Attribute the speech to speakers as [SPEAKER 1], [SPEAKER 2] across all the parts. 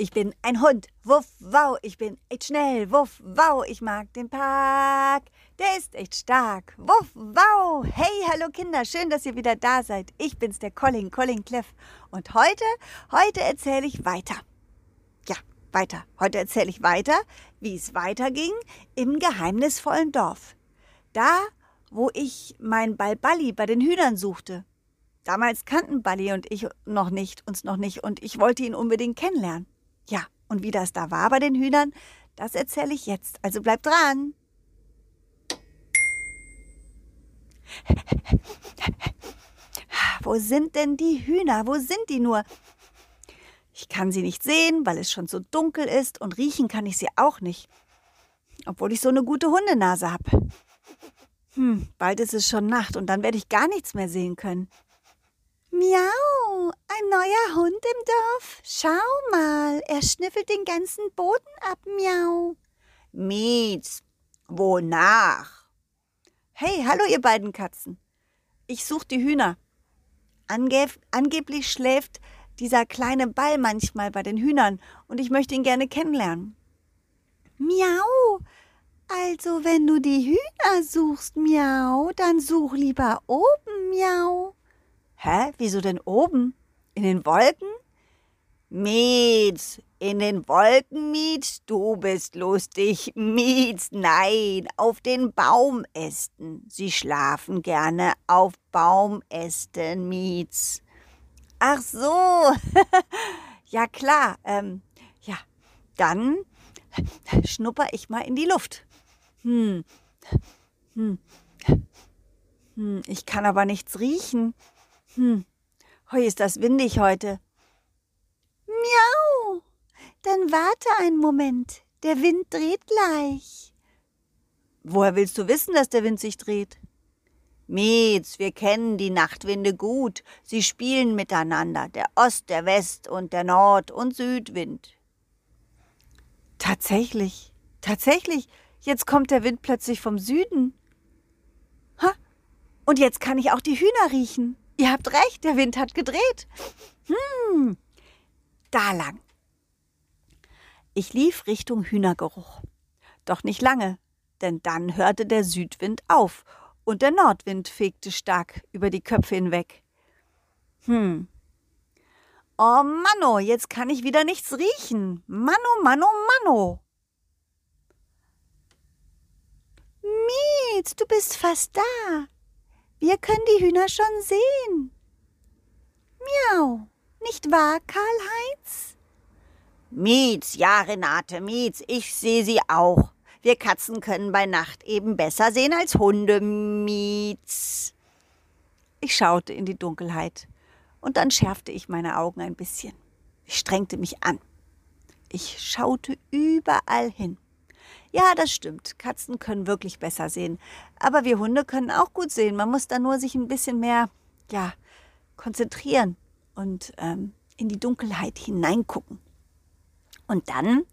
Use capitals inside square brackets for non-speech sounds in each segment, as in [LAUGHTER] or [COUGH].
[SPEAKER 1] Ich bin ein Hund. Wuff, wow. Ich bin echt schnell. Wuff, wow. Ich mag den Park. Der ist echt stark. Wuff, wow. Hey, hallo Kinder. Schön, dass ihr wieder da seid. Ich bin's, der Colin, Colin Cleff. Und heute, heute erzähle ich weiter. Ja, weiter. Heute erzähle ich weiter, wie es weiterging im geheimnisvollen Dorf. Da, wo ich mein Balballi bei den Hühnern suchte. Damals kannten Balli und ich noch nicht, uns noch nicht, und ich wollte ihn unbedingt kennenlernen. Ja, und wie das da war bei den Hühnern, das erzähle ich jetzt. Also bleibt dran. Wo sind denn die Hühner? Wo sind die nur? Ich kann sie nicht sehen, weil es schon so dunkel ist und riechen kann ich sie auch nicht. Obwohl ich so eine gute Hundenase habe. Hm, bald ist es schon Nacht und dann werde ich gar nichts mehr sehen können. Miau, ein neuer Hund im Dorf. Schau mal, er schnüffelt den ganzen Boden ab, miau.
[SPEAKER 2] Mietz, wonach?
[SPEAKER 1] Hey, hallo ihr beiden Katzen. Ich suche die Hühner. Ange angeblich schläft dieser kleine Ball manchmal bei den Hühnern und ich möchte ihn gerne kennenlernen. Miau. Also, wenn du die Hühner suchst, miau, dann such lieber oben, miau. Hä? Wieso denn oben? In den Wolken?
[SPEAKER 2] Mietz, in den Wolken, Mietz, du bist lustig. Mietz, nein, auf den Baumästen. Sie schlafen gerne auf Baumästen, Mietz.
[SPEAKER 1] Ach so. [LAUGHS] ja, klar. Ähm, ja, dann schnupper ich mal in die Luft. Hm. Hm. Hm, ich kann aber nichts riechen. Hm, heu ist das windig heute. Miau! Dann warte einen Moment. Der Wind dreht gleich. Woher willst du wissen, dass der Wind sich dreht?
[SPEAKER 2] Mietz, wir kennen die Nachtwinde gut. Sie spielen miteinander, der Ost, der West und der Nord- und Südwind.
[SPEAKER 1] Tatsächlich, tatsächlich, jetzt kommt der Wind plötzlich vom Süden. Ha, und jetzt kann ich auch die Hühner riechen. Ihr habt recht, der Wind hat gedreht. Hm, da lang. Ich lief Richtung Hühnergeruch. Doch nicht lange, denn dann hörte der Südwind auf und der Nordwind fegte stark über die Köpfe hinweg. Hm. Oh Manno, jetzt kann ich wieder nichts riechen. Manno, Manno, Manno. Mietz, du bist fast da. Wir können die Hühner schon sehen. Miau, nicht wahr, Karl-Heinz?
[SPEAKER 2] Mietz, ja, Renate, Mietz, ich sehe sie auch. Wir Katzen können bei Nacht eben besser sehen als Hunde, Mietz.
[SPEAKER 1] Ich schaute in die Dunkelheit und dann schärfte ich meine Augen ein bisschen. Ich strengte mich an. Ich schaute überall hin. Ja, das stimmt. Katzen können wirklich besser sehen. Aber wir Hunde können auch gut sehen. Man muss da nur sich ein bisschen mehr, ja, konzentrieren und ähm, in die Dunkelheit hineingucken. Und dann,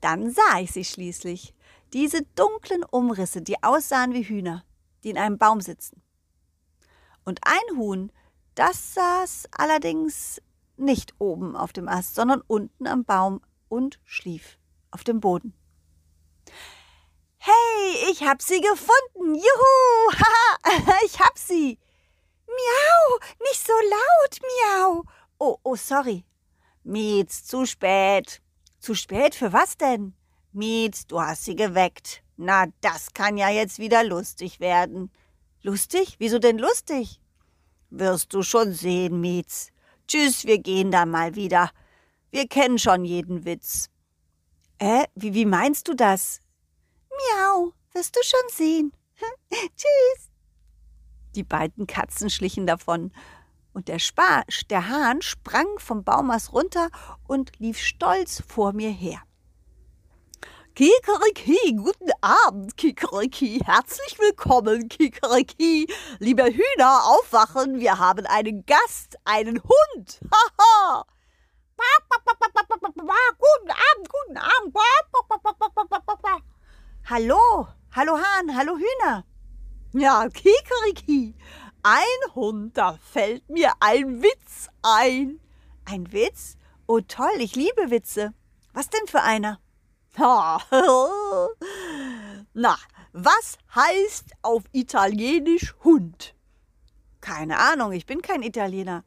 [SPEAKER 1] dann sah ich sie schließlich. Diese dunklen Umrisse, die aussahen wie Hühner, die in einem Baum sitzen. Und ein Huhn, das saß allerdings nicht oben auf dem Ast, sondern unten am Baum und schlief auf dem Boden. Hey, ich hab sie gefunden. Juhu! Haha, [LAUGHS] ich hab sie. Miau, nicht so laut, miau. Oh, oh, sorry.
[SPEAKER 2] Mietz, zu spät.
[SPEAKER 1] Zu spät für was denn?
[SPEAKER 2] Mietz, du hast sie geweckt. Na, das kann ja jetzt wieder lustig werden.
[SPEAKER 1] Lustig? Wieso denn lustig?
[SPEAKER 2] Wirst du schon sehen, Mietz. Tschüss, wir gehen dann mal wieder. Wir kennen schon jeden Witz.
[SPEAKER 1] Äh, wie, wie meinst du das? Miau, wirst du schon sehen. [LAUGHS] Tschüss. Die beiden Katzen schlichen davon, und der, Spa der Hahn sprang vom Baumast runter und lief stolz vor mir her.
[SPEAKER 3] Kikeriki, guten Abend, Kikeriki. Herzlich willkommen, Kikeriki. Liebe Hühner, aufwachen, wir haben einen Gast, einen Hund. Haha.
[SPEAKER 1] Guten Abend, guten Abend. Hallo, hallo Hahn, hallo Hühner.
[SPEAKER 3] Ja, Kikeriki, ein Hund, da fällt mir ein Witz ein.
[SPEAKER 1] Ein Witz? Oh toll, ich liebe Witze. Was denn für einer? [LAUGHS]
[SPEAKER 3] Na, was heißt auf Italienisch Hund?
[SPEAKER 1] Keine Ahnung, ich bin kein Italiener.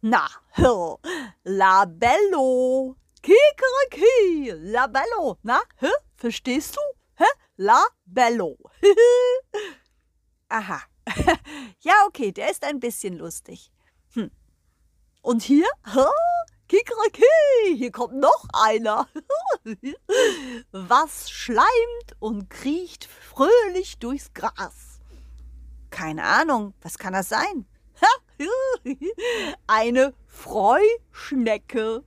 [SPEAKER 3] Na, hör, [LAUGHS] labello. Kikeriki, labello. Na, hä? Verstehst du? Hä? Labello. [LAUGHS]
[SPEAKER 1] Aha. [LAUGHS] ja, okay, der ist ein bisschen lustig. Hm.
[SPEAKER 3] Und hier? Hä? Kikeriki, hier kommt noch einer. [LAUGHS] Was schleimt und kriecht fröhlich durchs Gras?
[SPEAKER 1] Keine Ahnung, was kann das sein?
[SPEAKER 3] Eine Freuschnecke.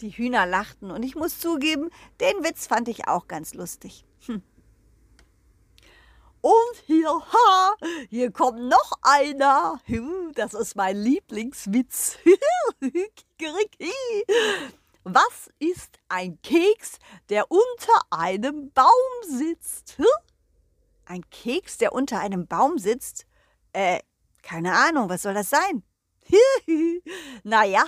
[SPEAKER 1] Die Hühner lachten und ich muss zugeben, den Witz fand ich auch ganz lustig. Hm.
[SPEAKER 3] Und hier, ha, hier kommt noch einer. Das ist mein Lieblingswitz. [LAUGHS] Was ist ein Keks, der unter einem Baum sitzt?
[SPEAKER 1] Ein Keks, der unter einem Baum sitzt? Äh, keine Ahnung, was soll das sein? [LAUGHS]
[SPEAKER 3] naja,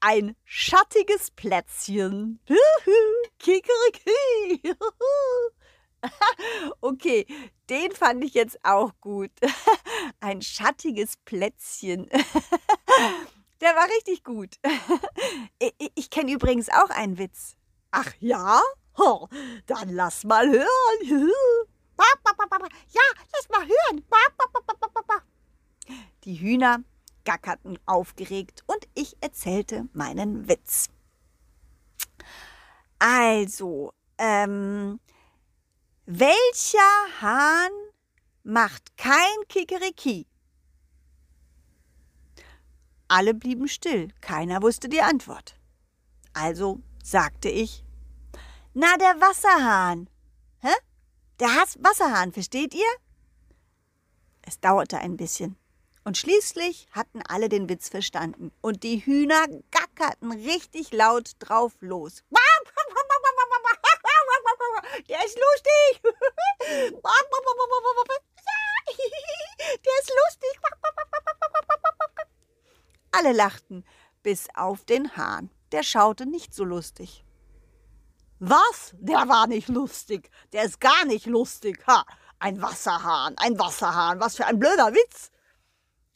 [SPEAKER 3] ein schattiges Plätzchen. [LAUGHS] Kikeriki. [LAUGHS]
[SPEAKER 1] okay, den fand ich jetzt auch gut. [LAUGHS] Ein schattiges Plätzchen. Der war richtig gut. Ich kenne übrigens auch einen Witz.
[SPEAKER 3] Ach ja? Dann lass mal hören.
[SPEAKER 2] Ja, lass mal hören.
[SPEAKER 1] Die Hühner gackerten aufgeregt und ich erzählte meinen Witz. Also, ähm, welcher Hahn macht kein Kikeriki? Alle blieben still, keiner wusste die Antwort. Also sagte ich, na der Wasserhahn. Hä? Der Wasserhahn, versteht ihr? Es dauerte ein bisschen. Und schließlich hatten alle den Witz verstanden und die Hühner gackerten richtig laut drauf los. Der ist lustig. Der ist lustig. Alle lachten, bis auf den Hahn. Der schaute nicht so lustig.
[SPEAKER 3] Was? Der war nicht lustig. Der ist gar nicht lustig. Ha! Ein Wasserhahn, ein Wasserhahn. Was für ein blöder Witz.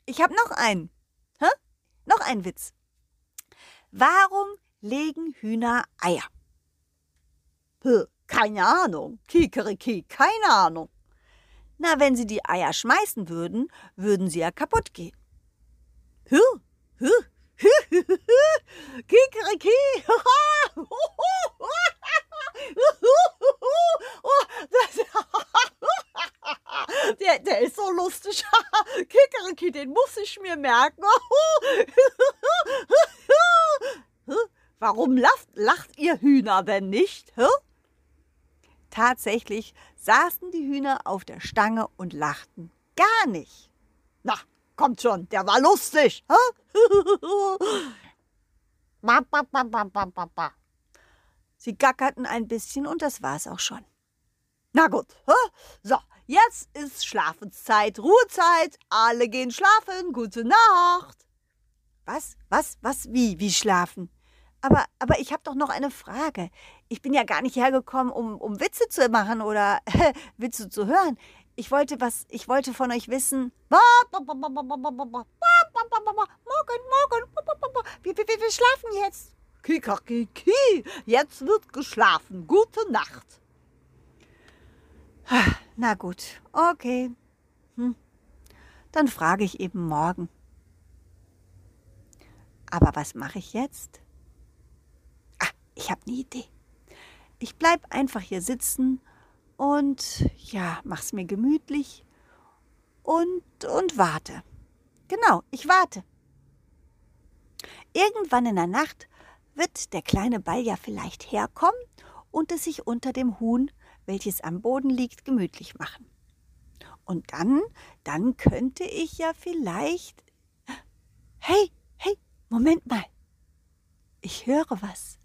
[SPEAKER 1] Ich hab noch einen. Hä? Noch ein Witz. Warum legen Hühner Eier?
[SPEAKER 3] Keine Ahnung. Kikeriki, keine Ahnung.
[SPEAKER 1] Na, wenn sie die Eier schmeißen würden, würden sie ja kaputt gehen.
[SPEAKER 3] Hü, hü, hü, hü, [LAUGHS] hü, Kikeriki. Der, der ist so lustig. Kikeriki, den muss ich mir merken. [LAUGHS] Warum lacht, lacht ihr Hühner denn nicht? Hä?
[SPEAKER 1] Tatsächlich saßen die Hühner auf der Stange und lachten. Gar nicht.
[SPEAKER 3] Na, kommt schon, der war lustig. [LAUGHS]
[SPEAKER 1] Sie gackerten ein bisschen und das war's auch schon.
[SPEAKER 3] Na gut, so, jetzt ist Schlafenszeit, Ruhezeit, alle gehen schlafen, gute Nacht.
[SPEAKER 1] Was, was, was, wie, wie schlafen? Aber, aber ich habe doch noch eine Frage. Ich bin ja gar nicht hergekommen, um, um Witze zu machen oder [LAUGHS] Witze zu hören. Ich wollte was, ich wollte von euch wissen. Morgen, morgen. Wir, wir, wir schlafen jetzt.
[SPEAKER 3] Kikakiki, jetzt wird geschlafen. Gute Nacht.
[SPEAKER 1] Na gut, okay. Hm. Dann frage ich eben morgen. Aber was mache ich jetzt? Ich habe eine Idee. Ich bleib einfach hier sitzen und ja, mach's mir gemütlich und und warte. Genau, ich warte. Irgendwann in der Nacht wird der kleine Ball ja vielleicht herkommen und es sich unter dem Huhn, welches am Boden liegt, gemütlich machen. Und dann, dann könnte ich ja vielleicht. Hey, hey, Moment mal. Ich höre was.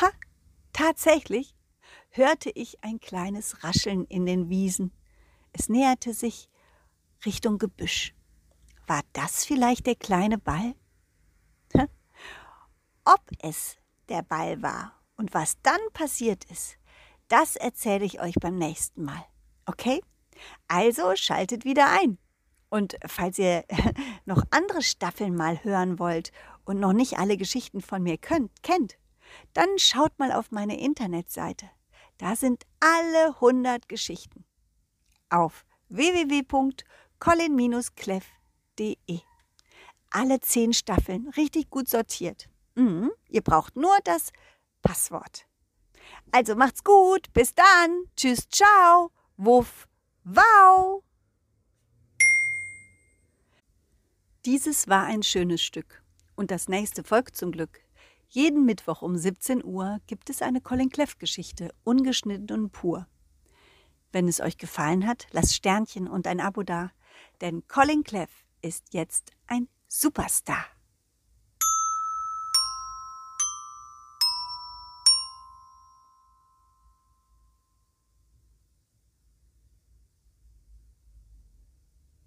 [SPEAKER 1] Ha, tatsächlich hörte ich ein kleines Rascheln in den Wiesen. Es näherte sich Richtung Gebüsch. War das vielleicht der kleine Ball? Ob es der Ball war und was dann passiert ist, das erzähle ich euch beim nächsten Mal. Okay? Also schaltet wieder ein. Und falls ihr [LAUGHS] noch andere Staffeln mal hören wollt und noch nicht alle Geschichten von mir könnt, kennt, dann schaut mal auf meine Internetseite. Da sind alle 100 Geschichten. Auf www.colin-cleff.de. Alle 10 Staffeln, richtig gut sortiert. Mhm. Ihr braucht nur das Passwort. Also macht's gut, bis dann. Tschüss, ciao. Wuff, wow. Dieses war ein schönes Stück. Und das nächste folgt zum Glück. Jeden Mittwoch um 17 Uhr gibt es eine Colin Cleff Geschichte, ungeschnitten und pur. Wenn es euch gefallen hat, lasst Sternchen und ein Abo da, denn Colin Cleff ist jetzt ein Superstar.